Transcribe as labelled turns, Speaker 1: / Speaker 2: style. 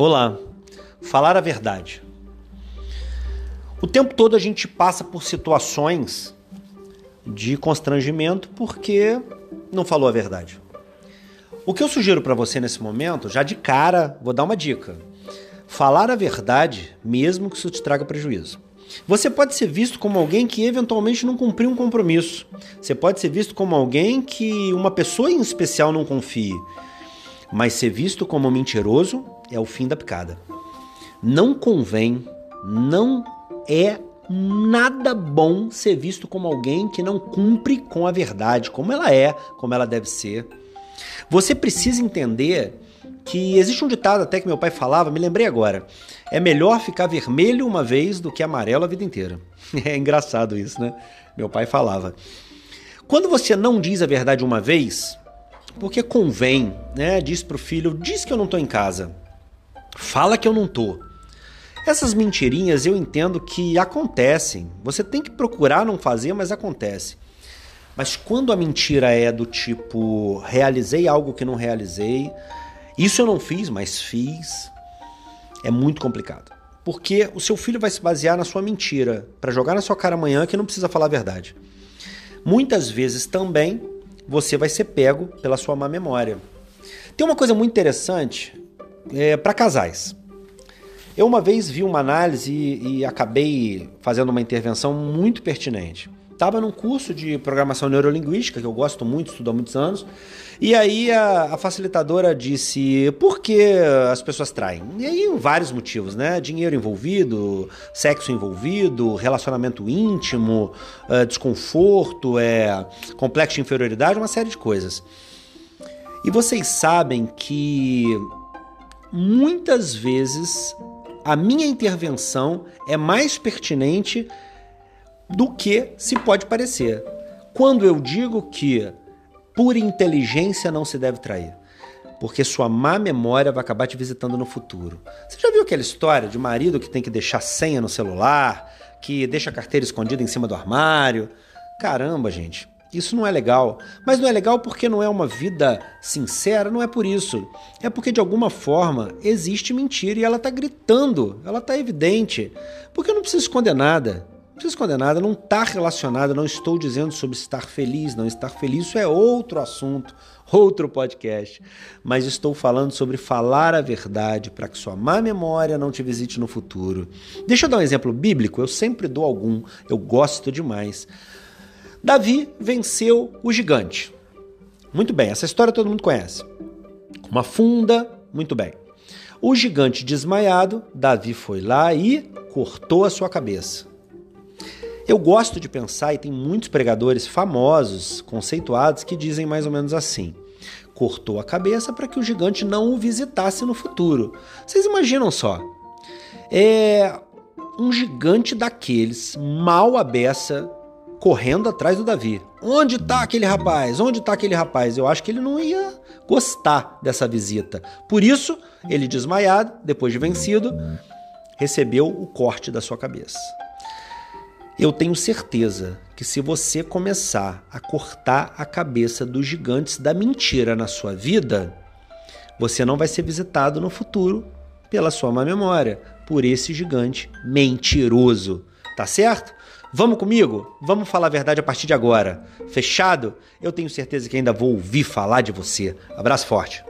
Speaker 1: Olá, falar a verdade. O tempo todo a gente passa por situações de constrangimento porque não falou a verdade. O que eu sugiro para você nesse momento, já de cara, vou dar uma dica. Falar a verdade, mesmo que isso te traga prejuízo. Você pode ser visto como alguém que eventualmente não cumpriu um compromisso. Você pode ser visto como alguém que uma pessoa em especial não confie. Mas ser visto como mentiroso é o fim da picada. Não convém, não é nada bom ser visto como alguém que não cumpre com a verdade, como ela é, como ela deve ser. Você precisa entender que existe um ditado até que meu pai falava, me lembrei agora. É melhor ficar vermelho uma vez do que amarelo a vida inteira. É engraçado isso, né? Meu pai falava. Quando você não diz a verdade uma vez, porque convém, né? Diz pro filho, diz que eu não tô em casa. Fala que eu não tô. Essas mentirinhas eu entendo que acontecem. Você tem que procurar não fazer, mas acontece. Mas quando a mentira é do tipo realizei algo que não realizei, isso eu não fiz, mas fiz, é muito complicado. Porque o seu filho vai se basear na sua mentira para jogar na sua cara amanhã que não precisa falar a verdade. Muitas vezes também você vai ser pego pela sua má memória. Tem uma coisa muito interessante é, para casais. Eu uma vez vi uma análise e, e acabei fazendo uma intervenção muito pertinente. Estava num curso de programação neurolinguística, que eu gosto muito, estudo há muitos anos, e aí a, a, facilitadora disse por que as pessoas traem? E aí vários motivos, né? Dinheiro envolvido, sexo envolvido, relacionamento íntimo, uh, desconforto, é, complexo de inferioridade, uma série de coisas. E vocês sabem que muitas vezes a minha intervenção é mais pertinente do que se pode parecer. Quando eu digo que por inteligência não se deve trair, porque sua má memória vai acabar te visitando no futuro. Você já viu aquela história de marido que tem que deixar senha no celular, que deixa a carteira escondida em cima do armário? Caramba, gente. Isso não é legal. Mas não é legal porque não é uma vida sincera, não é por isso. É porque de alguma forma existe mentira e ela está gritando, ela está evidente. Porque eu não preciso esconder nada. Não preciso esconder nada, não está relacionado, não estou dizendo sobre estar feliz, não estar feliz, isso é outro assunto, outro podcast. Mas estou falando sobre falar a verdade para que sua má memória não te visite no futuro. Deixa eu dar um exemplo bíblico, eu sempre dou algum, eu gosto demais. Davi venceu o gigante. Muito bem, essa história todo mundo conhece. Uma funda, muito bem. O gigante desmaiado, Davi foi lá e cortou a sua cabeça. Eu gosto de pensar, e tem muitos pregadores famosos, conceituados, que dizem mais ou menos assim: cortou a cabeça para que o gigante não o visitasse no futuro. Vocês imaginam só? É um gigante daqueles, mal a beça, correndo atrás do Davi. Onde está aquele rapaz? Onde está aquele rapaz? Eu acho que ele não ia gostar dessa visita. Por isso, ele desmaiado, depois de vencido, recebeu o corte da sua cabeça. Eu tenho certeza que se você começar a cortar a cabeça dos gigantes da mentira na sua vida, você não vai ser visitado no futuro pela sua má memória, por esse gigante mentiroso. Tá certo? Vamos comigo? Vamos falar a verdade a partir de agora. Fechado? Eu tenho certeza que ainda vou ouvir falar de você. Abraço forte.